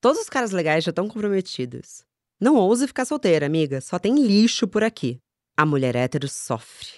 Todos os caras legais já estão comprometidos. Não ouse ficar solteira, amiga. Só tem lixo por aqui. A mulher hétero sofre.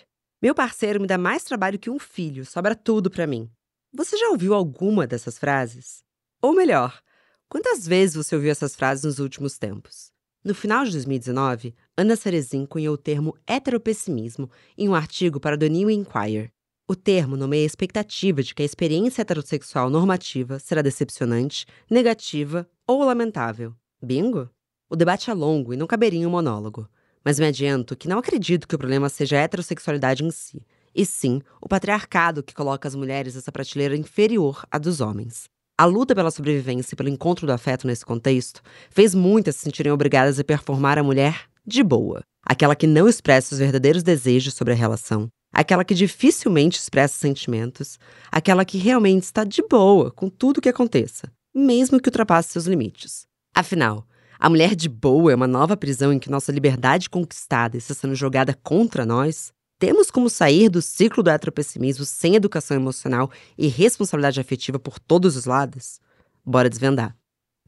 Meu parceiro me dá mais trabalho que um filho, sobra tudo pra mim. Você já ouviu alguma dessas frases? Ou melhor, quantas vezes você ouviu essas frases nos últimos tempos? No final de 2019, Ana Cerezin cunhou o termo heteropessimismo em um artigo para The New Inquirer. O termo nomeia a expectativa de que a experiência heterossexual normativa será decepcionante, negativa ou lamentável. Bingo? O debate é longo e não caberia em um monólogo, mas me adianto que não acredito que o problema seja a heterossexualidade em si, e sim o patriarcado que coloca as mulheres nessa prateleira inferior à dos homens. A luta pela sobrevivência e pelo encontro do afeto nesse contexto fez muitas se sentirem obrigadas a performar a mulher de boa, aquela que não expressa os verdadeiros desejos sobre a relação, aquela que dificilmente expressa sentimentos, aquela que realmente está de boa com tudo o que aconteça, mesmo que ultrapasse seus limites. Afinal, a mulher de boa é uma nova prisão em que nossa liberdade conquistada está sendo jogada contra nós? Temos como sair do ciclo do heteropessimismo sem educação emocional e responsabilidade afetiva por todos os lados? Bora desvendar.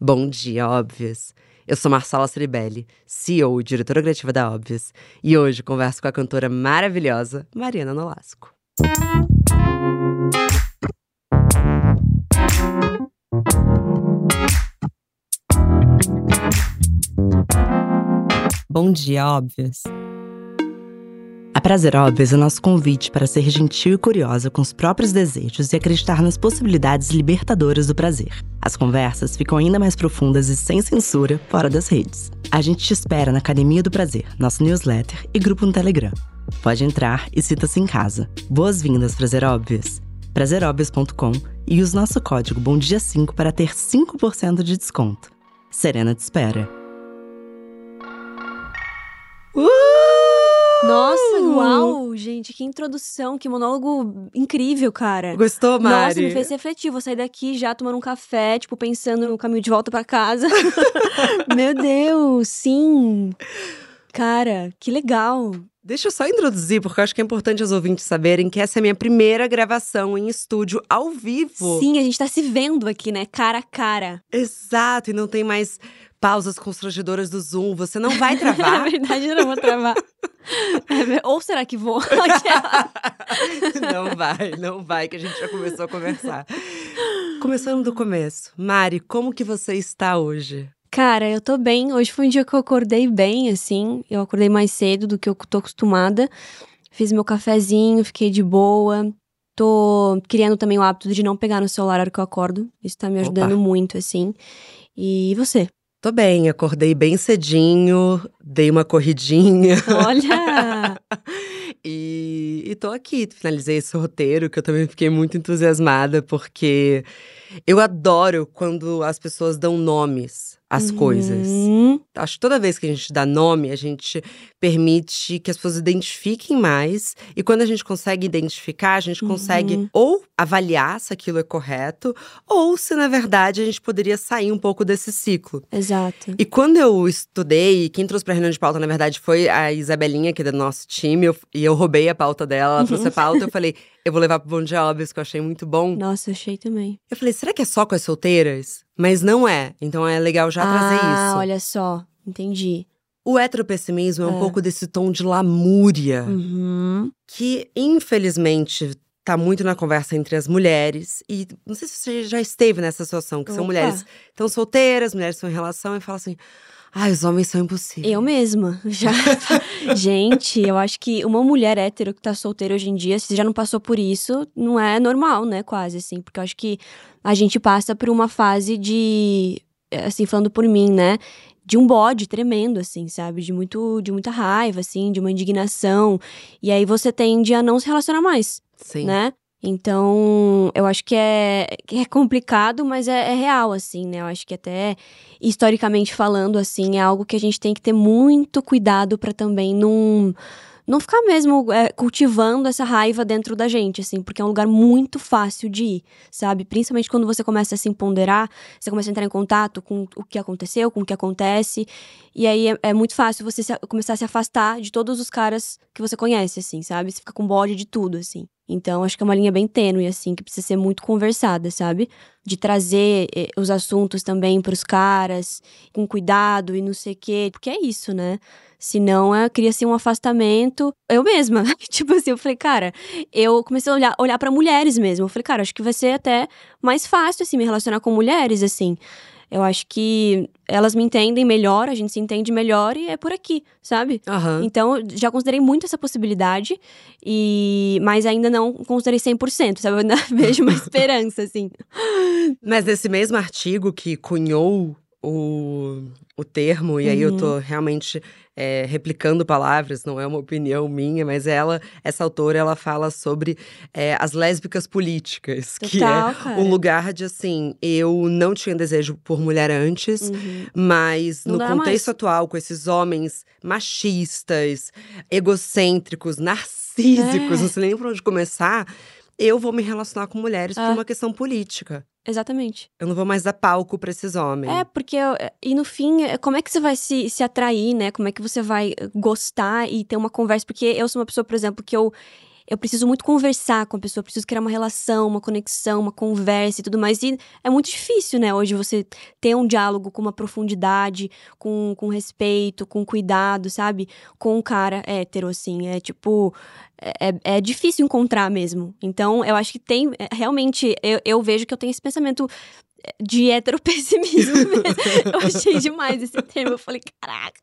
Bom dia, óbvias! Eu sou Marcela Ceribelli, CEO e diretora criativa da Óbvias, e hoje converso com a cantora maravilhosa Mariana Nolasco. Bom dia, Óbvias! A Prazer Óbvias é nosso convite para ser gentil e curiosa com os próprios desejos e acreditar nas possibilidades libertadoras do prazer. As conversas ficam ainda mais profundas e sem censura fora das redes. A gente te espera na Academia do Prazer, nosso newsletter e grupo no Telegram. Pode entrar e cita-se em casa. Boas-vindas, Prazer Óbvias! prazeróbvias.com e use nosso código BOMDIA5 para ter 5% de desconto. Serena te espera. Nossa, uau, gente, que introdução, que monólogo incrível, cara. Gostou, Mari? Nossa, me fez refletir. Vou sair daqui já tomando um café, tipo, pensando no caminho de volta para casa. Meu Deus, sim. Cara, que legal. Deixa eu só introduzir, porque eu acho que é importante os ouvintes saberem que essa é a minha primeira gravação em estúdio ao vivo. Sim, a gente tá se vendo aqui, né? Cara a cara. Exato, e não tem mais pausas constrangedoras do Zoom. Você não vai travar. é verdade, eu não vou travar. É, ou será que vou? não vai, não vai, que a gente já começou a conversar. Começando do começo. Mari, como que você está hoje? Cara, eu tô bem. Hoje foi um dia que eu acordei bem, assim. Eu acordei mais cedo do que eu tô acostumada. Fiz meu cafezinho, fiquei de boa. Tô criando também o hábito de não pegar no celular na hora que eu acordo. Isso tá me ajudando Opa. muito, assim. E você? Tô bem, acordei bem cedinho, dei uma corridinha. Olha! e, e tô aqui, finalizei esse roteiro, que eu também fiquei muito entusiasmada, porque eu adoro quando as pessoas dão nomes às Uhum. coisas. Acho que toda vez que a gente dá nome, a gente permite que as pessoas identifiquem mais. E quando a gente consegue identificar, a gente consegue Uhum. ou avaliar se aquilo é correto, ou se na verdade a gente poderia sair um pouco desse ciclo. Exato. E quando eu estudei, quem trouxe pra reunião de pauta, na verdade, foi a Isabelinha, que é do nosso time, eu- e eu roubei a pauta dela, ela trouxe a pauta, eu falei, eu vou levar pro Bom Dia Óbvios, que eu achei muito bom. Nossa, achei também. Eu falei, será que é só com as solteiras? Mas não é, então é legal já trazer ah, isso. olha só. Entendi. O heteropessimismo é um É. pouco desse tom de lamúria, Uhum. que infelizmente tá muito na conversa entre as mulheres. E não sei se você já esteve nessa situação, que são Opa. mulheres que estão solteiras, mulheres estão em relação, e falam assim, ai, os homens são impossíveis. Eu mesma, já. Gente, eu acho que uma mulher hétero que tá solteira hoje em dia, se já não passou por isso, não é normal, né? Quase, assim. Porque eu acho que a gente passa por uma fase de. Assim, falando por mim, né? De um bode tremendo, assim, sabe? De, muito, de muita raiva, assim, de uma indignação. E aí você tende a não se relacionar mais, Sim. né? Então, eu acho que é, é complicado, mas é, é real, assim, né? Eu acho que até historicamente falando, assim, é algo que a gente tem que ter muito cuidado pra também não, não ficar mesmo é, cultivando essa raiva dentro da gente, assim, porque é um lugar muito fácil de ir, sabe? Principalmente quando você começa a se empoderar, você começa a entrar em contato com o que aconteceu, com o que acontece, e aí é, é muito fácil você se- começar a se afastar de todos os caras que você conhece, assim, sabe? Você fica com bode de tudo, assim. Então, acho que é uma linha bem tênue, assim, que precisa ser muito conversada, sabe? De trazer eh, os assuntos também pros caras, com cuidado e não sei o quê. Porque é isso, né? Senão, é, cria-se um afastamento. Eu mesma, tipo assim, eu falei, cara, eu comecei a olhar, olhar para mulheres mesmo. Eu falei, cara, acho que vai ser até mais fácil, assim, me relacionar com mulheres, assim. Eu acho que elas me entendem melhor, a gente se entende melhor e é por aqui, sabe? Aham. Então, já considerei muito essa possibilidade, e mas ainda não considerei 100%, sabe? Eu ainda vejo uma esperança, assim. Mas nesse mesmo artigo que cunhou o, o termo, e aí eu Uhum. tô realmente é, replicando palavras, não é uma opinião minha, mas ela, essa autora, ela fala sobre é, as lésbicas políticas, que Total, é cara. um lugar de assim, eu não tinha desejo por mulher antes, Uhum. mas Não no contexto mais. atual, com esses homens machistas, egocêntricos, narcísicos, É. não sei nem por onde começar, eu vou me relacionar com mulheres por É. uma questão política. Exatamente. Eu não vou mais dar palco pra esses homens. É, porque. eu- E no fim, é, como é que você vai se, se atrair, né? Como é que você vai gostar e ter uma conversa? Porque eu sou uma pessoa, por exemplo, que eu. Eu preciso muito conversar com a pessoa, preciso criar uma relação, uma conexão, uma conversa e tudo mais. E é muito difícil, né, hoje você ter um diálogo com uma profundidade, com, com respeito, com cuidado, sabe? Com um cara hétero, assim. É tipo. É, é- é difícil encontrar mesmo. Então, eu acho que tem. é, Realmente, eu, eu vejo que eu tenho esse pensamento de heteropessimismo mesmo. eu achei demais esse termo. Eu falei, caraca.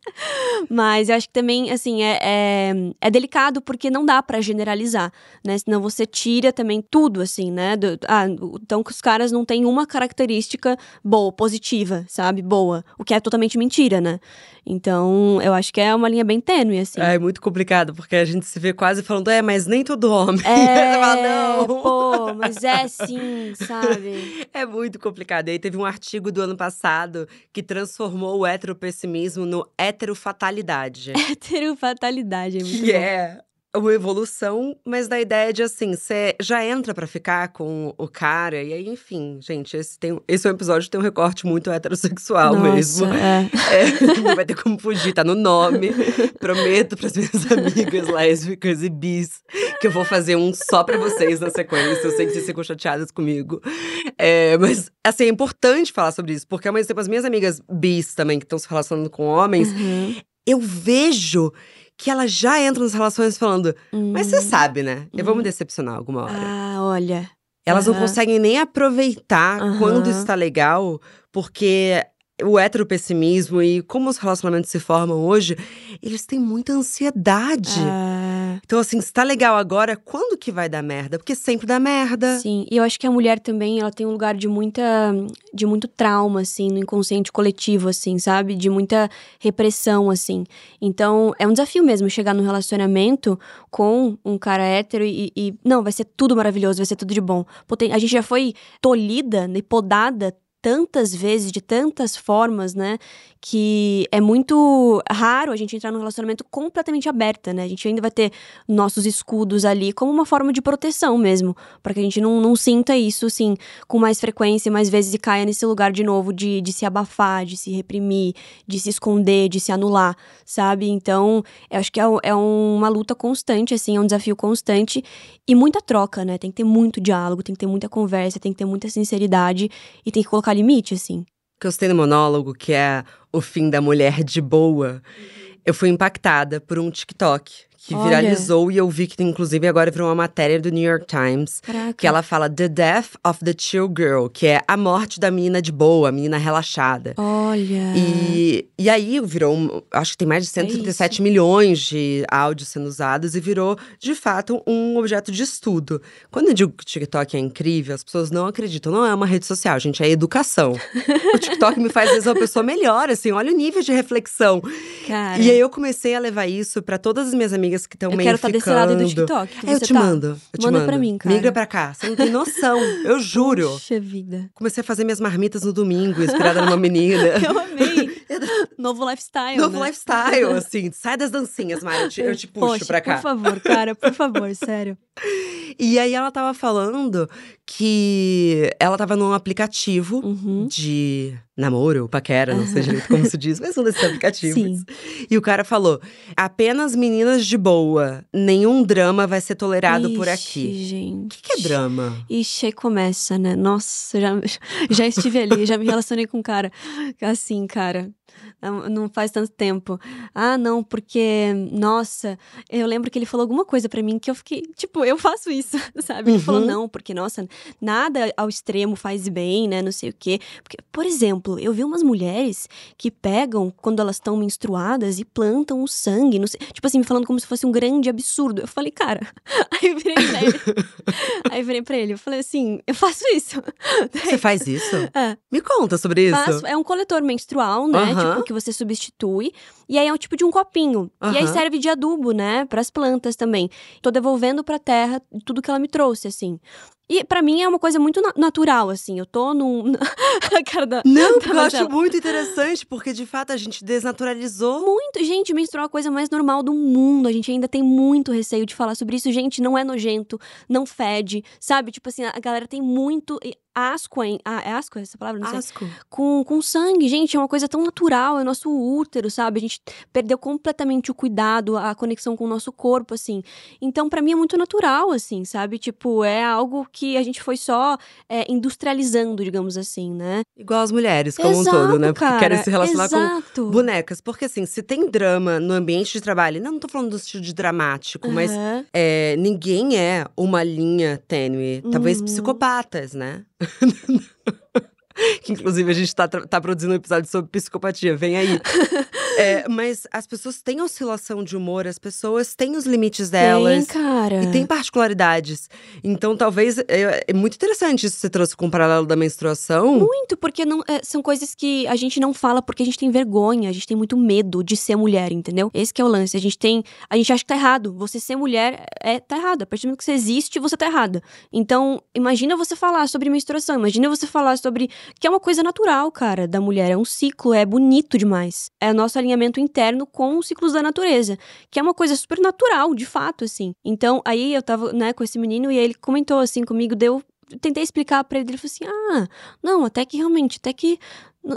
Mas eu acho que também, assim, é, é, é delicado porque não dá pra generalizar, né? Senão você tira também tudo, assim, né? Do- ah, então que os caras não têm uma característica boa, positiva, sabe? Boa. O que é totalmente mentira, né? Então, eu acho que é uma linha bem tênue, assim. É muito complicado, porque a gente se vê quase falando, é, mas nem todo homem. É, fala, não. pô, mas é sim, sabe? É muito complicado. E aí teve um artigo do ano passado que transformou o heteropessimismo no heterofatalidade. Heterofatalidade, é muito que bom. é uma evolução, mas da ideia de assim, você já entra pra ficar com o cara, e aí, enfim, gente, esse, tem, esse é um episódio que tem um recorte muito heterossexual Nossa, mesmo. é. É, não vai ter como fugir, tá no nome. Prometo pras minhas amigas lésbicas e bis que eu vou fazer um só pra vocês na sequência. Eu sei que vocês ficam chateadas comigo. É, mas, assim, é importante falar sobre isso, porque ao mesmo tempo as minhas amigas bis também, que estão se relacionando com homens, Uhum. eu vejo que elas já entram nas relações falando, mas você Hum. sabe, né? Eu vou me Uhum. decepcionar alguma hora. Ah, olha. Elas não aham. conseguem nem aproveitar Aham. quando está legal, porque o heteropessimismo e como os relacionamentos se formam hoje, eles têm muita ansiedade. Ah, Então, assim, se tá legal agora, quando que vai dar merda? Porque sempre dá merda. sim. E eu acho que a mulher também, ela tem um lugar de muita, de muito trauma, assim, no inconsciente coletivo, assim, sabe? De muita repressão, assim. Então, é um desafio mesmo chegar num relacionamento com um cara hétero e, e- não, vai ser tudo maravilhoso, vai ser tudo de bom. A gente já foi tolhida e podada tantas vezes, de tantas formas, né? Que é muito raro a gente entrar num relacionamento completamente aberta, né? A gente ainda vai ter nossos escudos ali como uma forma de proteção mesmo, para que a gente não, não sinta isso, assim, com mais frequência, mais vezes e caia nesse lugar de novo de, de se abafar, de se reprimir, de se esconder, de se anular, sabe? Então, eu acho que é, é uma luta constante, assim, é um desafio constante e muita troca, né? Tem que ter muito diálogo, tem que ter muita conversa, tem que ter muita sinceridade e tem que colocar limite, assim. que eu citei no monólogo, que é o fim da mulher de boa, eu fui impactada por um TikTok que Olha. viralizou e eu vi que, inclusive, agora virou uma matéria do New York Times. Caraca. Que ela fala The Death of the Chill Girl, que é a morte da menina de boa, a menina relaxada. Olha. E, e aí virou, acho que tem mais de 137 milhões de áudios sendo usados e virou, de fato, um objeto de estudo. Quando eu digo que o TikTok é incrível, as pessoas não acreditam. Não é uma rede social, gente, é educação. o TikTok me faz, vezes, uma pessoa melhor, assim, olha o nível de reflexão. Cara. E aí eu comecei a levar isso pra todas as minhas amigas que estão eu meio quero estar ficando. desse lado do TikTok. É, eu te tá. mando, eu te Manda mando. pra mim, cara. Migra pra cá, você não tem noção, eu juro. Puxa vida. Comecei a fazer minhas marmitas no domingo, inspirada numa menina. Eu amei. Novo lifestyle, Novo né? lifestyle, assim. Sai das dancinhas, Mari, eu te, eu te puxo Poxa, pra cá. Por favor, cara, por favor, sério. E aí ela tava falando que ela tava num aplicativo Uhum. de namoro, paquera, não sei direito como se diz, mas um desses aplicativos. Sim. E o cara falou: apenas meninas de boa, nenhum drama vai ser tolerado por Ixi, aqui. gente. O que, que é drama? Ixi, aí começa, né? Nossa, já, já estive ali, já me relacionei com um cara assim, cara. Não não faz tanto tempo. Ah, não, porque, nossa, eu lembro que ele falou alguma coisa pra mim que eu fiquei, tipo, eu faço isso, sabe? Ele falou, Uhum. não, porque, nossa, nada ao extremo faz bem, né? Não sei o quê. Porque, por exemplo, eu vi umas mulheres que pegam, quando elas estão menstruadas, e plantam o sangue, não sei, tipo assim, me falando como se fosse um grande absurdo. Eu falei, cara, aí eu virei pra ele. Aí eu virei pra ele, eu falei assim, eu faço isso. Você faz isso? É. Me conta sobre isso. Faço- é um coletor menstrual, né? Aham. Tipo, que você substitui. E aí é um tipo de um copinho. E aí serve de adubo, né? Pras plantas também. Tô devolvendo pra terra tudo que ela me trouxe, assim. E pra mim é uma coisa muito na- natural, assim. Eu tô num. cara da. Não, da eu acho muito interessante, porque de fato a gente desnaturalizou. Muito, gente, menstruar é a coisa mais normal do mundo. A gente ainda tem muito receio de falar sobre isso. Gente, não é nojento, não fede, sabe? Tipo assim, a galera tem muito asco, hein? Ah, é asco essa palavra? Não sei. Asco. com, com sangue, gente, é uma coisa tão natural, é nosso útero, sabe? A gente perdeu completamente o cuidado, a conexão com o nosso corpo, assim. Então, pra mim é muito natural, assim, sabe? Tipo, é algo que a gente foi só é, industrializando, digamos assim, né? Igual as mulheres, como Exato, um todo, né? Porque cara, querem se relacionar com exato. bonecas. Porque assim, se tem drama no ambiente de trabalho, não, não tô falando do estilo de dramático, mas Aham. é, ninguém é uma linha tênue. Talvez Uhum. psicopatas, né? que inclusive a gente tá, tá produzindo um episódio sobre psicopatia, vem aí. É, mas as pessoas têm oscilação de humor, as pessoas têm os limites delas. Tem, cara. E tem particularidades. Então, talvez. É, é muito interessante isso que você trouxe com o paralelo da menstruação. Muito, porque não, é, são coisas que a gente não fala porque a gente tem vergonha, a gente tem muito medo de ser mulher, entendeu? Esse que é o lance. A gente tem. A gente acha que tá errado. Você ser mulher é tá errado. A partir do momento que você existe, você tá errada. Então, imagina você falar sobre menstruação, imagina você falar sobre. Que é uma coisa natural, cara, da mulher. É um ciclo, é bonito demais. É o nosso alinhamento interno com os ciclos da natureza. Que é uma coisa super natural, de fato, assim. Então, aí eu tava, né, com esse menino e ele comentou assim comigo, deu. Tentei explicar pra ele, ele falou assim: ah, não, até que realmente, até que.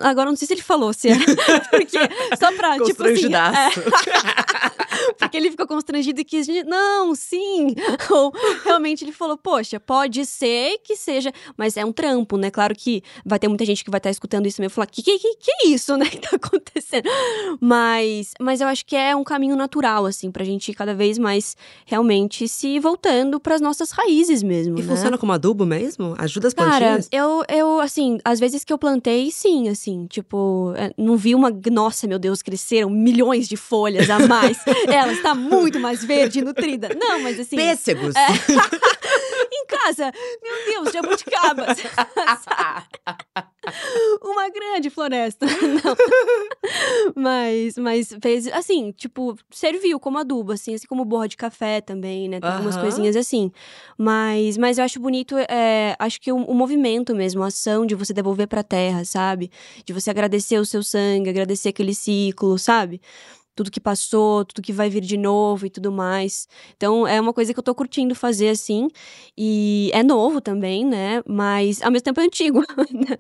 Agora não sei se ele falou se era. Porque, só pra, tipo assim. É, porque ele ficou constrangido e quis. Não, sim. Ou realmente ele falou: Poxa, pode ser que seja. Mas é um trampo, né? Claro que vai ter muita gente que vai estar escutando isso e vai falar: Que que, que, que é isso, né? Que tá acontecendo? Mas, mas eu acho que é um caminho natural, assim, pra gente ir cada vez mais realmente se voltando pras nossas raízes mesmo. E né? funciona como adubo mesmo? Ajuda as Cara, plantinhas? eu, eu, assim, às vezes que eu plantei, sim, assim, tipo, é, não vi uma. Nossa, meu Deus, cresceram milhões de folhas a mais. Ela está muito mais verde e nutrida. Não, mas assim. Pêssegos. É. em casa, meu Deus, jabuticabas. Uma grande floresta. Não. Mas, mas fez, assim, tipo, serviu como adubo, assim, assim como borra de café também, né? Tem algumas Aham. coisinhas assim. Mas, mas eu acho bonito, é, acho que o, o movimento mesmo, a ação de você devolver pra terra, sabe? De você agradecer o seu sangue, agradecer aquele ciclo, sabe? Tudo que passou, tudo que vai vir de novo e tudo mais. Então, é uma coisa que eu tô curtindo fazer, assim. E é novo também, né? Mas, ao mesmo tempo, é antigo.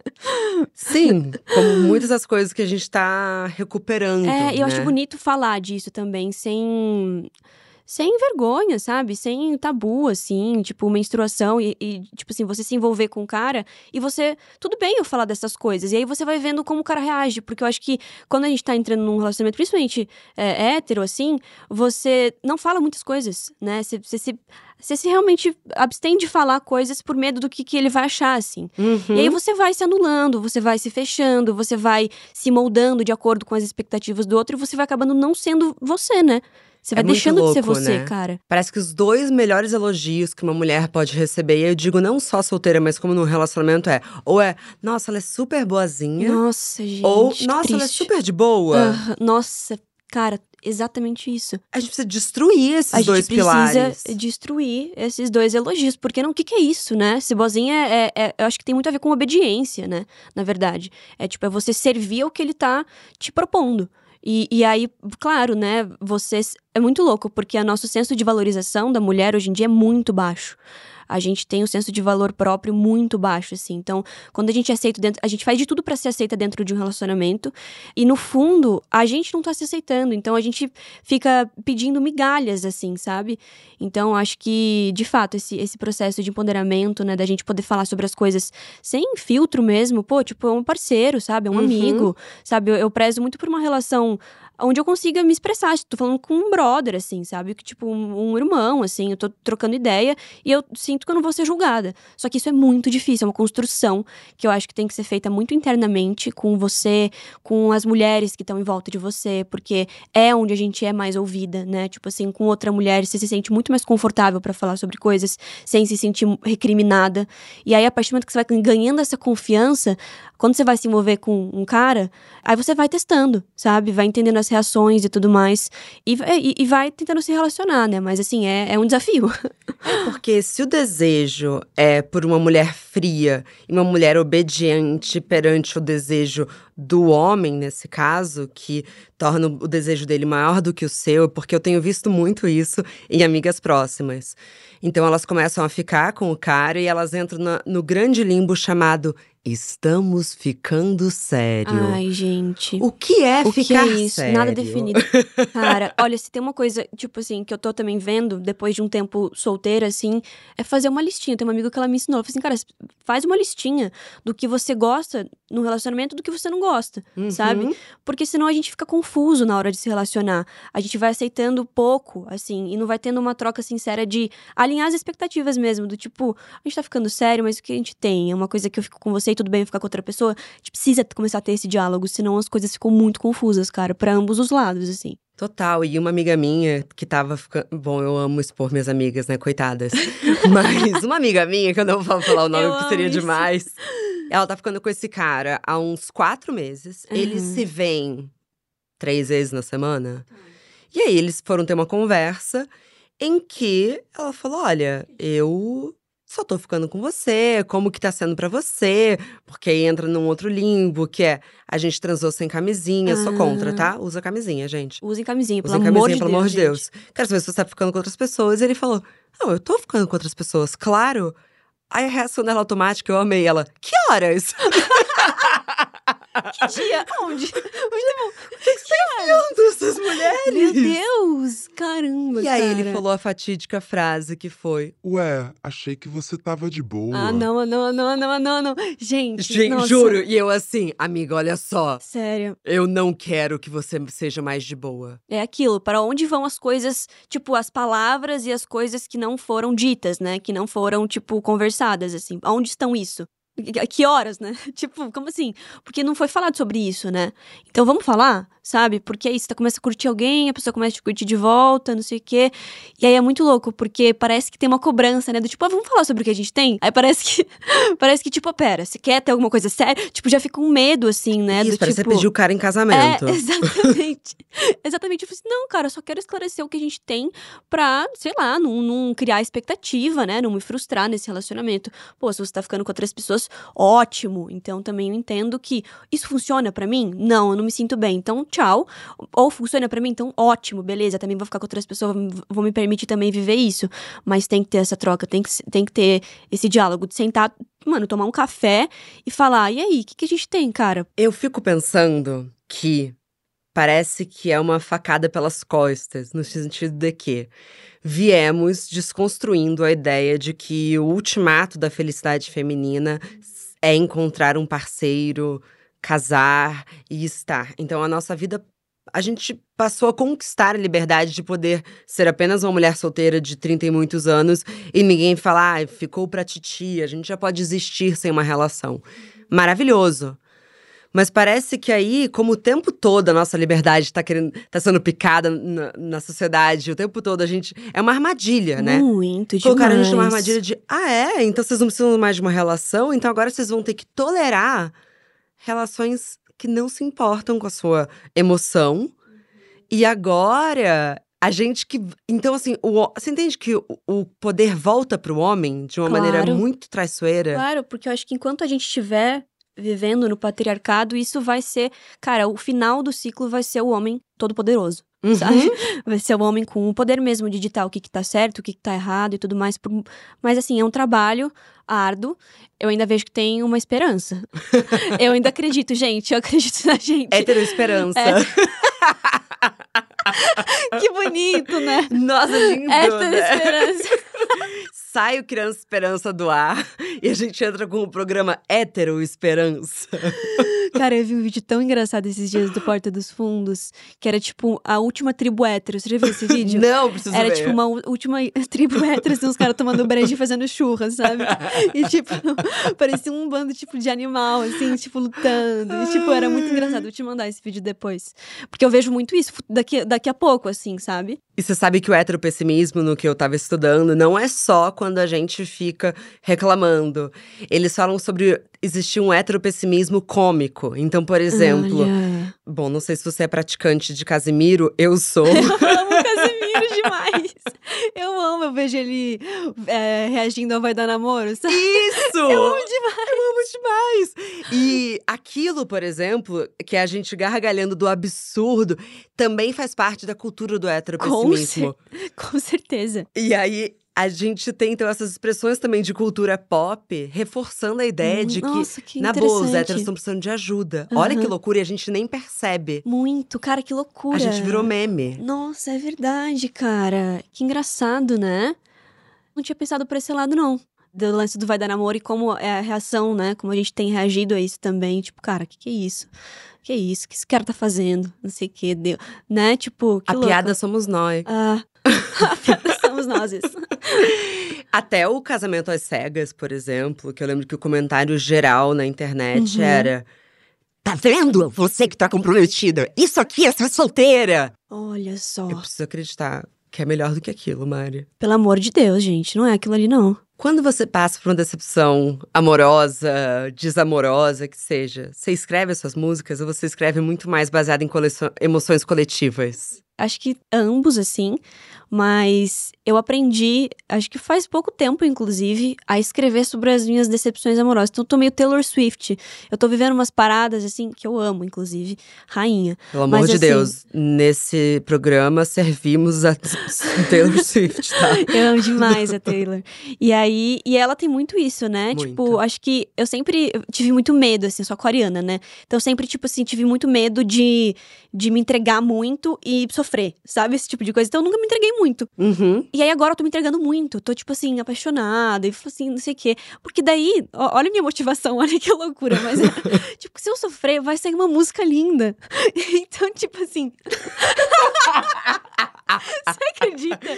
Sim, como muitas das coisas que a gente tá recuperando. É, eu acho né? bonito falar disso também, sem. Sem vergonha, sabe? Sem tabu, assim, tipo, menstruação e, e, tipo assim, você se envolver com o cara e você. Tudo bem eu falar dessas coisas. E aí você vai vendo como o cara reage. Porque eu acho que quando a gente tá entrando num relacionamento, principalmente é, hétero, assim, você não fala muitas coisas, né? Você, você se. Você se realmente abstém de falar coisas por medo do que, que ele vai achar, assim. Uhum. E aí você vai se anulando, você vai se fechando, você vai se moldando de acordo com as expectativas do outro e você vai acabando não sendo você, né? Você vai muito deixando de ser louco, você, né? cara. Parece que os dois melhores elogios que uma mulher pode receber, e eu digo não só solteira, mas como num relacionamento, é ou é, nossa, ela é super boazinha, Nossa, gente. ou, nossa, ela é triste. super de boa. Aham, Nossa, cara, exatamente isso. A gente precisa destruir esses a gente dois precisa pilares. destruir esses dois elogios. Porque não, o que, que é isso, né? Se boazinha é, é- Eu acho que tem muito a ver com obediência, né? Na verdade. É tipo, é você servir ao que ele tá te propondo. E, e aí, claro, né? Você. É muito louco, porque o nosso senso de valorização da mulher hoje em dia é muito baixo. A gente tem um senso de valor próprio muito baixo, assim. Então, quando a gente é aceito dentro, a gente faz de tudo para ser aceita dentro de um relacionamento, e no fundo, a gente não tá se aceitando. Então, a gente fica pedindo migalhas, assim, sabe? Então, acho que, de fato, esse, esse processo de empoderamento, né, da gente poder falar sobre as coisas sem filtro mesmo, pô, tipo, é um parceiro, sabe? É um uhum. amigo, sabe? Eu, eu prezo muito por uma relação onde eu consiga me expressar. Tô falando com um brother, assim, sabe? Tipo, um, um, irmão, assim, eu tô trocando ideia e eu sinto que eu não vou ser julgada. Só que isso é muito difícil, é uma construção que eu acho que tem que ser feita muito internamente com você, com as mulheres que estão em volta de você, porque é onde a gente é mais ouvida, né? Tipo assim, com outra mulher, você se sente muito mais confortável para falar sobre coisas sem se sentir recriminada. E aí, a partir do momento que você vai ganhando essa confiança, quando você vai se envolver com um cara, aí você vai testando, sabe? Vai entendendo as reações e tudo mais. E, e, e vai tentando se relacionar, né? Mas assim, é, é um desafio. É porque se o desejo é por uma mulher fria e uma mulher obediente perante o desejo do homem, nesse caso, que torna o desejo dele maior do que o seu, porque eu tenho visto muito isso em amigas próximas. Então elas começam a ficar com o cara e elas entram na, no grande limbo chamado Estamos ficando sério. Ai, gente. O que é o ficar que é isso? sério? Nada definido. Cara, olha, se tem uma coisa, tipo assim, que eu tô também vendo depois de um tempo solteira, assim, é fazer uma listinha. Tem uma amiga que ela me ensinou. Ela falou assim, cara, faz uma listinha do que você gosta no relacionamento do que você não gosta, uhum. sabe? Porque senão a gente fica confuso na hora de se relacionar. A gente vai aceitando pouco, assim, e não vai tendo uma troca sincera de alinhar as expectativas mesmo, do tipo, a gente tá ficando sério, mas o que a gente tem? É uma coisa que eu fico com você tudo bem ficar com outra pessoa. A gente precisa começar a ter esse diálogo, senão as coisas ficam muito confusas, cara, para ambos os lados, assim. Total, e uma amiga minha que tava ficando. Bom, eu amo expor minhas amigas, né? Coitadas. Mas uma amiga minha, que eu não vou falar o nome, porque seria isso. demais. Ela tá ficando com esse cara há uns quatro meses. Uhum. Eles se veem três vezes na semana. E aí eles foram ter uma conversa em que ela falou: Olha, eu só tô ficando com você, como que tá sendo para você? Porque aí entra num outro limbo, que é a gente transou sem camisinha, ah. sou contra, tá? Usa camisinha, gente. Usem camisinha, pelo Usem amor camisinha, de pelo Deus, amor de Deus. Quero saber se você tá ficando com outras pessoas. E ele falou: Não, eu tô ficando com outras pessoas, claro. Aí a reação dela automática, eu amei ela. Que horas? que dia? Onde? Onde levou? O que você tá essas mulheres? Meu Deus! Caramba, E aí cara. ele falou a fatídica frase que foi… Ué, achei que você tava de boa. Ah, não, não, não, não, não, não. Gente, Gente nossa. juro. E eu assim, amiga, olha só. Sério. Eu não quero que você seja mais de boa. É aquilo, para onde vão as coisas, tipo, as palavras e as coisas que não foram ditas, né? Que não foram, tipo, conversadas, assim. Onde estão isso? Que horas, né? tipo, como assim? Porque não foi falado sobre isso, né? Então vamos falar? Sabe? Porque aí você começa a curtir alguém, a pessoa começa a te curtir de volta, não sei o quê. E aí é muito louco, porque parece que tem uma cobrança, né? Do tipo, ah, vamos falar sobre o que a gente tem? Aí parece que, parece que tipo, oh, pera, você quer ter alguma coisa séria? Tipo, já fica um medo, assim, né? Isso, do, parece tipo, você pedir o cara em casamento. É, exatamente. exatamente. Eu falei assim, não, cara, eu só quero esclarecer o que a gente tem pra, sei lá, não, não criar expectativa, né? Não me frustrar nesse relacionamento. Pô, se você tá ficando com outras pessoas, ótimo. Então também eu entendo que isso funciona para mim? Não, eu não me sinto bem. Então, tchau. Ou funciona para mim, então ótimo, beleza, também vou ficar com outras pessoas, vou me permitir também viver isso. Mas tem que ter essa troca, tem que, tem que ter esse diálogo de sentar, mano, tomar um café e falar: e aí, o que, que a gente tem, cara? Eu fico pensando que parece que é uma facada pelas costas, no sentido de que viemos desconstruindo a ideia de que o ultimato da felicidade feminina é encontrar um parceiro, casar e estar. Então a nossa vida a gente passou a conquistar a liberdade de poder ser apenas uma mulher solteira de 30 e muitos anos e ninguém falar, ah, ficou pra titia, a gente já pode existir sem uma relação. Maravilhoso. Mas parece que aí, como o tempo todo a nossa liberdade está querendo, tá sendo picada na, na, sociedade, o tempo todo a gente. É uma armadilha, né? Muito, demais. Colocaram a gente numa armadilha de, ah, é? Então vocês não precisam mais de uma relação, então agora vocês vão ter que tolerar relações que não se importam com a sua emoção. E agora a gente que. Então, assim, o, você entende que o, o poder volta para o homem de uma claro. maneira muito traiçoeira? Claro, porque eu acho que enquanto a gente estiver vivendo no patriarcado, isso vai ser. Cara, o final do ciclo vai ser o homem todo-poderoso. Uhum. sabe? Vai ser o homem com o poder mesmo de ditar o que, que tá certo, o que, que tá errado e tudo mais. Mas assim, é um trabalho árduo. Eu ainda vejo que tem uma esperança. eu ainda acredito, gente. Eu acredito na gente. Hétero esperança. É. Que bonito, né? Nossa, lindo, Hétero né? esperança. Sai o Criança Esperança do ar e a gente entra com o programa Hétero Esperança. Cara, eu vi um vídeo tão engraçado esses dias do Porta dos Fundos, que era tipo a última tribo hétero. Você já viu esse vídeo? Não, preciso Era ver. tipo uma última tribo hétero, assim, uns caras tomando breja e fazendo churras, sabe? E tipo, parecia um bando tipo de animal, assim, tipo, lutando. E tipo, era muito engraçado. Vou te mandar esse vídeo depois. Porque eu vejo muito isso daqui, daqui a pouco, assim, sabe? E você sabe que o heteropessimismo, no que eu tava estudando, não é só quando a gente fica reclamando. Eles falam sobre existir um heteropessimismo cômico. Então, por exemplo, Olha. bom, não sei se você é praticante de Casimiro, eu sou. Eu amo Casimiro demais. Eu amo, eu vejo ele é, reagindo ao Vai Dar Namoro, sabe? Isso! Eu amo demais. Eu amo demais! E aquilo, por exemplo, que a gente gargalhando do absurdo, também faz parte da cultura do heteropessimismo. Com certeza. E aí, a gente tem, então, essas expressões também de cultura pop, reforçando a ideia de que, Nossa, que na boa, os héteros estão precisando de ajuda. Olha que loucura, e a gente nem percebe. Muito, cara, que loucura. A gente virou meme. Nossa, é verdade, cara. Que engraçado, né? Não tinha pensado por esse lado, não. Do lance do vai dar namoro e como é a reação, né? Como a gente tem reagido a isso também. Tipo, cara, que que é isso? Que é isso? que esse cara tá fazendo? Não sei o que, deu. Né? Tipo, que a piada somos nós. Ah, somos nós. isso. Até o casamento às cegas, por exemplo, que eu lembro que o comentário geral na internet Uhum. era. Tá vendo? Você que tá comprometida. Isso aqui é ser solteira. Olha só. Eu preciso acreditar que é melhor do que aquilo, Mari. Pelo amor de Deus, gente. Não é aquilo ali, não. Quando você passa por uma decepção amorosa, desamorosa, que seja, você escreve as suas músicas ou você escreve muito mais baseado em emoções coletivas? Acho que ambos, assim. Mas eu aprendi, acho que faz pouco tempo, inclusive, a escrever sobre as minhas decepções amorosas. Então, eu tô meio Taylor Swift. Eu tô vivendo umas paradas, assim, que eu amo, inclusive. Rainha. Pelo amor Mas, de assim- Deus, nesse programa servimos a Taylor Swift, tá? Eu amo demais a Taylor. E aí, e ela tem muito isso, né? Muito. Tipo, acho que eu sempre tive muito medo, assim, eu sou aquariana, né? Então, eu sempre, tipo assim, tive muito medo de, de me entregar muito e sofrer, sabe? Esse tipo de coisa. Então, eu nunca me entreguei muito. Uhum. E aí agora eu tô me entregando muito. Tô, tipo assim, apaixonada. E assim, não sei o quê. Porque daí, ó, olha minha motivação, olha que loucura. Mas, é, tipo, se eu sofrer, vai sair uma música linda. Então, tipo assim. Você acredita?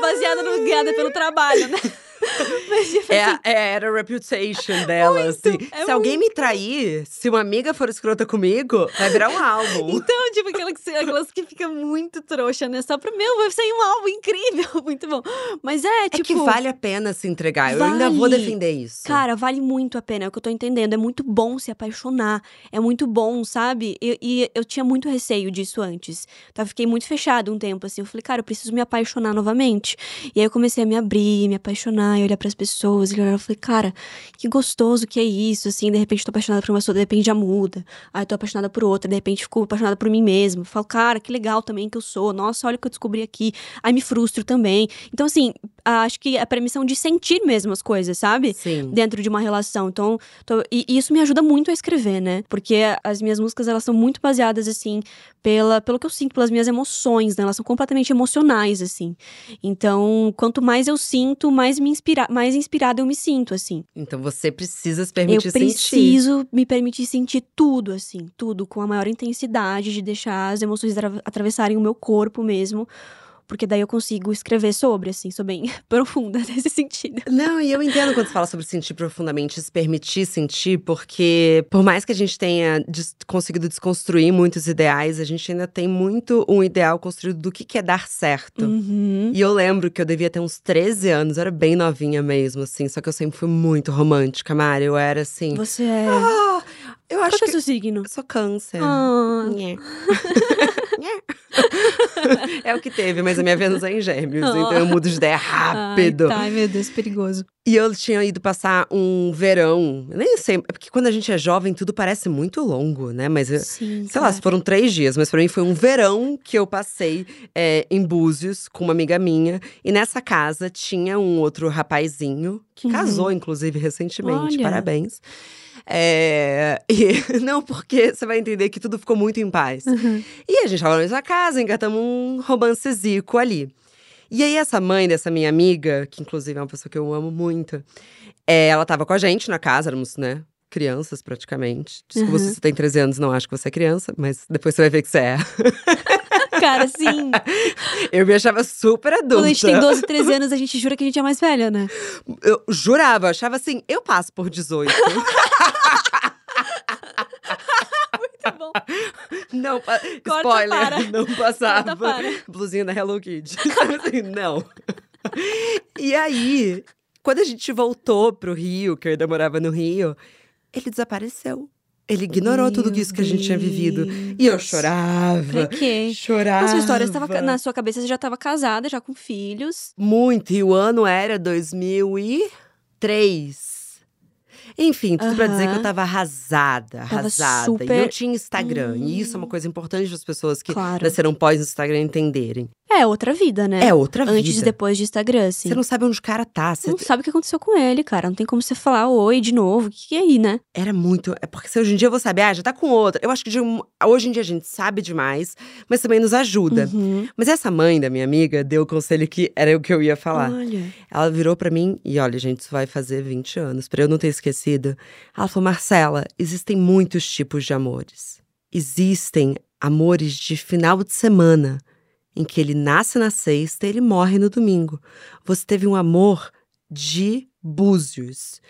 Baseada no guiada pelo trabalho, né? Tipo É, assim, é, era a reputation dela, assim. é se alguém me trair, se uma amiga for escrota comigo, vai virar um álbum. Então, tipo, aquelas, que- aquelas que fica muito trouxa, né? Só pro meu, vai sair um álbum incrível, muito bom. Mas é, É tipo. que vale a pena se entregar. Eu ainda vou Vale. defender isso. Cara, vale muito a pena, é o que eu tô entendendo. É muito bom se apaixonar. É muito bom, sabe? E, e eu tinha muito receio disso antes. Então, eu fiquei muito fechada um tempo, assim. Eu falei, cara, eu preciso me apaixonar novamente. E aí eu comecei a me abrir, me apaixonar, e olhar pras pessoas. E olhar, eu falei, cara, que gostoso que é isso, assim. De repente tô apaixonada por uma pessoa, de repente já muda. Aí tô apaixonada por outra, de repente fico apaixonada por mim mesma. Falo, cara, que legal também que eu sou. Nossa, olha o que eu descobri aqui. Aí me frustro também. Então, assim, acho que a permissão de sentir mesmo as coisas, sabe? Sim. dentro de uma relação. Então, tô- e, e isso me ajuda muito a escrever, né? Porque as minhas músicas, elas são muito baseadas, assim, pela, pelo que eu sinto, pelas minhas emoções, né? Elas são completamente emocionais, assim. Então, quanto mais eu sinto, mais me inspira mais inspirada eu me sinto, assim. Então você precisa se permitir eu sentir. preciso me permitir sentir tudo, assim, tudo com a maior intensidade, de deixar as emoções atra- atravessarem o meu corpo mesmo. Porque daí eu consigo escrever sobre, assim, sou bem profunda nesse sentido. Não, e eu entendo quando você fala sobre sentir profundamente, se permitir sentir, porque por mais que a gente tenha des- conseguido desconstruir muitos ideais, a gente ainda tem muito um ideal construído do que que é dar certo. Uhum. E eu lembro que eu devia ter uns 13 anos, eu era bem novinha mesmo, assim, só que eu sempre fui muito romântica, Mari. Eu era assim. Você é. Ah, eu Qual acho que é o seu signo? Eu sou câncer. Ah. é o que teve, mas a minha Vênus é em gêmeos, oh. então eu mudo de ideia rápido. Ai, tá, meu Deus, perigoso. E eu tinha ido passar um verão, nem sei, é porque quando a gente é jovem tudo parece muito longo, né? Mas, Sim, sei claro. lá, foram três dias, mas pra mim foi um verão que eu passei é, em Búzios com uma amiga minha. E nessa casa tinha um outro rapazinho, que uhum. casou, inclusive, recentemente, Olha. parabéns. É, e, não, porque você vai entender que tudo ficou muito em paz. Uhum. E a gente tava na mesma casa, engatamos um romancezico ali. E aí, essa mãe dessa minha amiga, que inclusive é uma pessoa que eu amo muito, é, ela tava com a gente na casa, éramos, né? Crianças, praticamente. Desculpa uhum. se você tem 13 anos, não acho que você é criança, mas depois você vai ver que você é. Cara, sim. Eu me achava super adulta. Quando a gente tem 12, 13 anos, a gente jura que a gente é mais velha, né? Eu jurava, achava assim, eu passo por 18. Muito bom. Não, pa spoiler, para. não passava. Blusinha da Hello Kitty. assim, não. E aí, quando a gente voltou pro Rio, que eu ainda morava no Rio, ele desapareceu. Ele ignorou Meu tudo isso que a gente tinha vivido. E eu chorava. Pra quê? Chorava. Na sua história, tava, na sua cabeça, você já estava casada, já com filhos. Muito. E o ano era 2003. Enfim, tudo uhum. pra dizer que eu tava arrasada, arrasada. Super... E eu tinha Instagram. Hum. E isso é uma coisa importante para as pessoas que claro. nasceram pós-Instagram entenderem. É outra vida, né? É outra vida. Antes e depois de Instagram, assim. Você não sabe onde o cara tá. Você não sabe o que aconteceu com ele, cara. Não tem como você falar oi de novo. O que, é aí, né? Era muito. É porque se hoje em dia eu vou saber, ah, já tá com outra. Eu acho que de, hoje em dia a gente sabe demais, mas também nos ajuda. Uhum. Mas essa mãe da minha amiga deu o conselho que era o que eu ia falar. Olha. Ela virou para mim e olha, gente, isso vai fazer 20 anos, para eu não ter esquecido. Ela falou: Marcela, existem muitos tipos de amores. Existem amores de final de semana em que ele nasce na sexta e ele morre no domingo. Você teve um amor de búzios.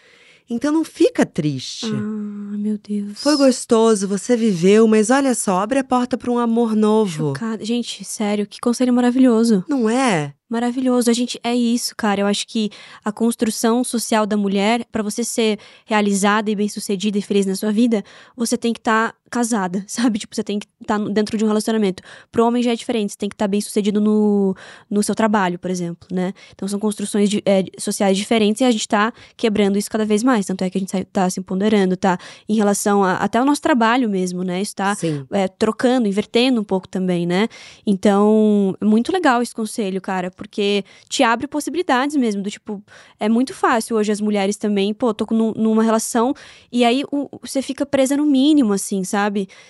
Então não fica triste. Ah, meu Deus. Foi gostoso, você viveu, mas olha só, abre a porta para um amor novo. Chocada. Gente, sério, que conselho maravilhoso. Não é? Maravilhoso. A gente é isso, cara. Eu acho que a construção social da mulher, para você ser realizada e bem-sucedida e feliz na sua vida, você tem que estar tá casada, sabe? Tipo, você tem que estar tá dentro de um relacionamento. Pro homem já é diferente, você tem que estar tá bem-sucedido no, no seu trabalho, por exemplo, né? Então são construções de, é, sociais diferentes e a gente tá quebrando isso cada vez mais. Tanto é que a gente tá se empoderando, tá? Em relação a, até o nosso trabalho mesmo, né? Isso tá é, trocando, invertendo um pouco também, né? Então, é muito legal esse conselho, cara porque te abre possibilidades mesmo, do tipo, é muito fácil hoje as mulheres também, pô, tô com, numa relação, e aí o, você fica presa no mínimo, assim, sabe?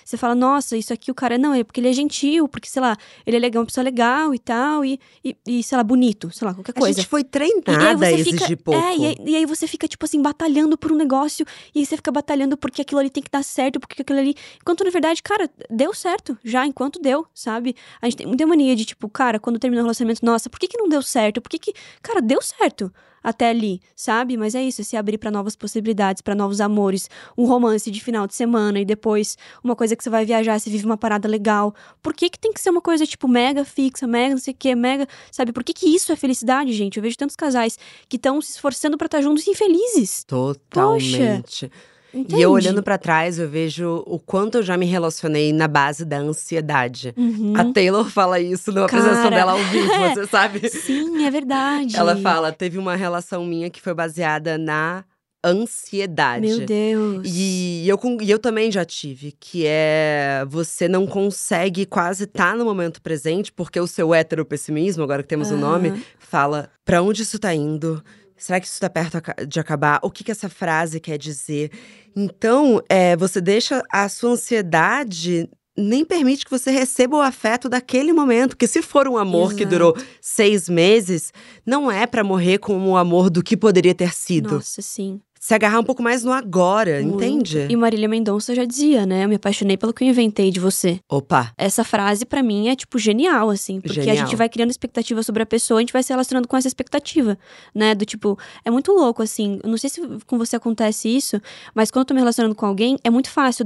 Você fala, nossa, isso aqui o cara não, é porque ele é gentil, porque, sei lá, ele é legal, uma pessoa legal e tal, e, e, e sei lá, bonito, sei lá, qualquer coisa. A gente foi treinada a exigir fica, pouco. É, e aí, e aí, você fica, tipo assim, batalhando por um negócio, e aí você fica batalhando porque aquilo ali tem que dar certo, porque aquilo ali. Enquanto, na verdade, cara, deu certo, já, enquanto deu, sabe? A gente tem muita mania de, tipo, cara, quando terminou o relacionamento, nossa, por que, que não deu certo? Por que que. Cara, deu certo até ali, sabe? Mas é isso, é se abrir para novas possibilidades, para novos amores, um romance de final de semana e depois uma coisa que você vai viajar, você vive uma parada legal. Por que que tem que ser uma coisa tipo mega fixa, mega não sei o que, mega, sabe? Por que que isso é felicidade, gente? Eu vejo tantos casais que estão se esforçando para estar tá juntos e infelizes. Totalmente. Poxa. Entendi. E eu olhando para trás, eu vejo o quanto eu já me relacionei na base da ansiedade. Uhum. A Taylor fala isso numa Cara. apresentação dela ao vivo, você sabe? Sim, é verdade. Ela fala: teve uma relação minha que foi baseada na ansiedade. Meu Deus. E eu, e eu também já tive, que é você não consegue quase estar tá no momento presente, porque o seu heteropessimismo, agora que temos o uhum. um nome, fala para onde isso tá indo Será que isso está perto de acabar? O que, que essa frase quer dizer? Então, é, você deixa a sua ansiedade nem permite que você receba o afeto daquele momento. Porque se for um amor Exato. que durou seis meses, não é para morrer como o amor do que poderia ter sido. Nossa, sim se agarrar um pouco mais no agora, Muito. entende? E Marília Mendonça já dizia, né? Eu me apaixonei pelo que eu inventei de você. Opa! Essa frase para mim é tipo genial, assim, porque genial. a gente vai criando expectativa sobre a pessoa, a gente vai se relacionando com essa expectativa, né? Do tipo, é muito louco, assim. Eu não sei se com você acontece isso, mas quando eu tô me relacionando com alguém, é muito fácil.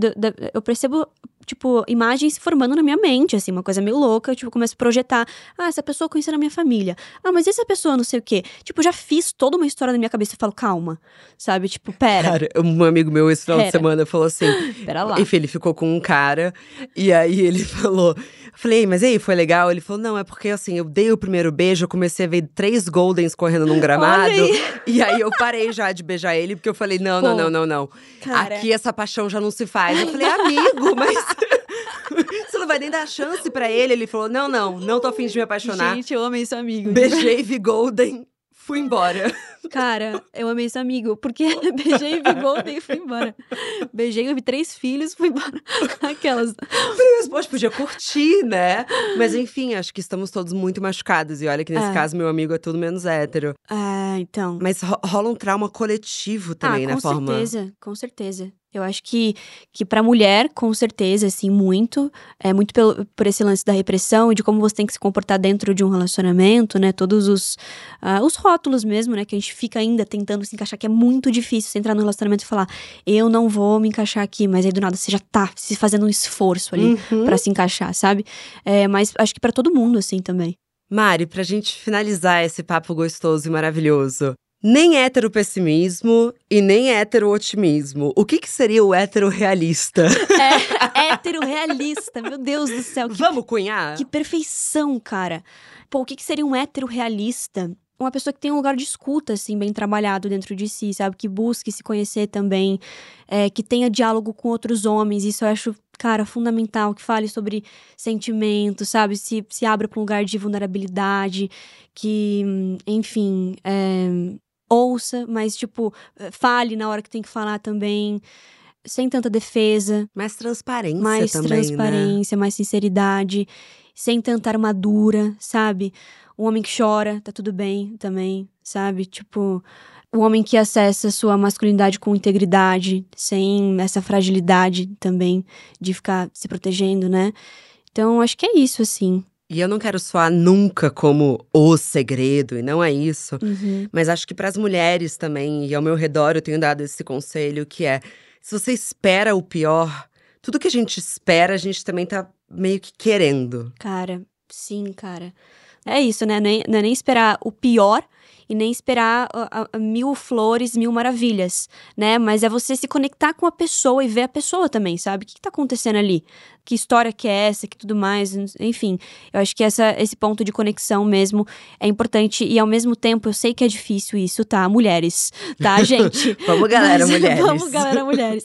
Eu percebo tipo, imagens se formando na minha mente, assim, uma coisa meio louca. Eu, tipo, começo a projetar. Ah, essa pessoa conheceu na minha família. Ah, mas essa pessoa não sei o quê. Tipo, já fiz toda uma história na minha cabeça e falo, calma. Sabe? Tipo, pera. Cara, um amigo meu esse final Pera. de semana falou assim. Pera lá. Enfim, ele ficou com um cara. E aí ele falou. Falei, "Ei, mas e aí, foi legal? Ele falou, não, é porque assim, eu dei o primeiro beijo, eu comecei a ver três Goldens correndo num gramado. aí. E aí eu parei já de beijar ele, porque eu falei, não, não, Pô, não, não, não. cara. Aqui essa paixão já não se faz. Eu falei, amigo, mas. Você não vai nem dar chance pra ele. Ele falou, não, não, não tô afim de me apaixonar. Gente, eu amei esse amigo. Beijei, vi Golden, fui embora. Cara, eu amei esse amigo, porque beijei, vi Golden e fui embora. Beijei, eu vi três filhos, fui embora. Aquelas. Mas, poxa, podia curtir, né? Mas enfim, acho que estamos todos muito machucados. E olha que nesse É. caso, meu amigo é tudo menos hétero. Ah, então. Mas ro- rola um trauma coletivo também, ah, né? com Forma. certeza, com certeza. Eu acho que, que pra mulher, com certeza, assim, muito. É muito pelo, por esse lance da repressão e de como você tem que se comportar dentro de um relacionamento, né? Todos os, ah, os rótulos mesmo, né? Que a gente fica ainda tentando se encaixar, que é muito difícil você entrar no relacionamento e falar, eu não vou me encaixar aqui, mas aí do nada você já tá se fazendo um esforço ali Uhum. pra se encaixar, sabe? É, mas acho que pra todo mundo, assim, também. Mari, pra gente finalizar esse papo gostoso e maravilhoso. Nem hétero pessimismo e nem hétero otimismo. O que, que seria o hétero realista? É, hétero realista, meu Deus do céu, que Vamos cunhar? Que perfeição, cara. Pô, o que, que seria um hétero realista? Uma pessoa que tem um lugar de escuta, assim, bem trabalhado dentro de si, sabe? Que busque se conhecer também, é, que tenha diálogo com outros homens. Isso eu acho, cara, fundamental. Que fale sobre sentimentos, sabe? Se, se abra para um lugar de vulnerabilidade, que, enfim, é, ouça, mas, tipo, fale na hora que tem que falar também. Sem tanta defesa, Mais transparência mais também, né? transparência, mais sinceridade, sem tanta armadura, sabe? Um homem que chora, tá tudo bem também, sabe? Tipo, o homem que acessa sua masculinidade com integridade, sem essa fragilidade também de ficar se protegendo, né? Então, acho que é isso, assim. E eu não quero soar nunca como o segredo, e não é isso. Uhum. Mas acho que para as mulheres também, e ao meu redor eu tenho dado esse conselho, que é: se você espera o pior, tudo que a gente espera, a gente também tá meio que querendo. Cara, sim, cara. É isso, né? Nem- Não é nem esperar o pior e nem esperar a- a- a mil flores, mil maravilhas, né? Mas é você se conectar com a pessoa e ver a pessoa também, sabe? O que, que tá acontecendo ali? Que história que é essa, que tudo mais, enfim. Eu acho que essa, esse ponto de conexão mesmo é importante e ao mesmo tempo eu sei que é difícil isso, tá? Mulheres, tá, gente? Vamos, galera, Mas- mulheres. Vamos, galera, mulheres.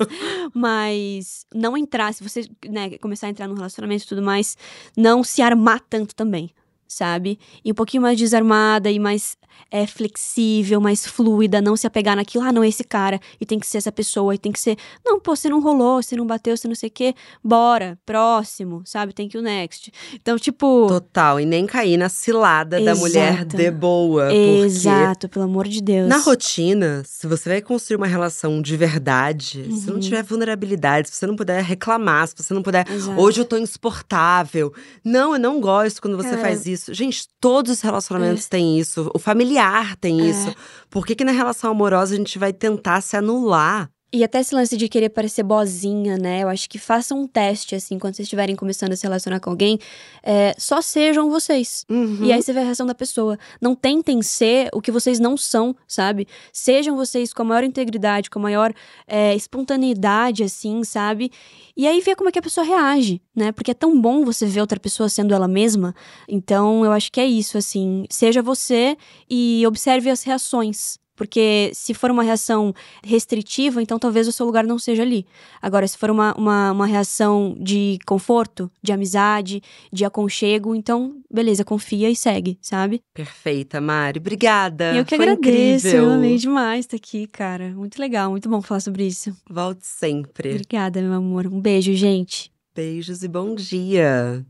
Mas não entrar, se você né, começar a entrar num relacionamento e tudo mais, não se armar tanto também, sabe? E um pouquinho mais desarmada e mais é, flexível, mais fluida, não se apegar naquilo, ah, não, é esse cara, e tem que ser essa pessoa, e tem que ser. Não, pô, você não rolou, você não bateu, você não sei o quê, bora, próximo, sabe? Tem que o next. Então, tipo. Total, e nem cair na cilada da mulher Exato. de boa. Exato, pelo amor de Deus. na rotina, se você vai construir uma relação de verdade, se não Uhum. tiver vulnerabilidade, se você não puder reclamar, se você não puder. Exato. Hoje eu tô insuportável. Não, eu não gosto quando você É. faz isso. Gente, todos os relacionamentos têm isso. O familiar tem É. isso. Por que, que na relação amorosa a gente vai tentar se anular? E até esse lance de querer parecer boazinha, né? Eu acho que façam um teste, assim, quando vocês estiverem começando a se relacionar com alguém. é, só sejam vocês. Uhum. E aí você vê a reação da pessoa. Não tentem ser o que vocês não são, sabe? Sejam vocês com a maior integridade, com a maior é, espontaneidade, assim, sabe? E aí vê como é que a pessoa reage, né? Porque é tão bom você ver outra pessoa sendo ela mesma. Então, eu acho que é isso, assim. Seja você e observe as reações. Porque se for uma reação restritiva, então talvez o seu lugar não seja ali. Agora, se for uma, uma, uma reação de conforto, de amizade, de aconchego, então, beleza, confia e segue, sabe? Perfeita, Mari. Obrigada. Eu que Foi agradeço, incrível. eu amei demais estar aqui, cara. Muito legal, muito bom falar sobre isso. Volte sempre. Obrigada, meu amor. Um beijo, gente. Beijos e bom dia.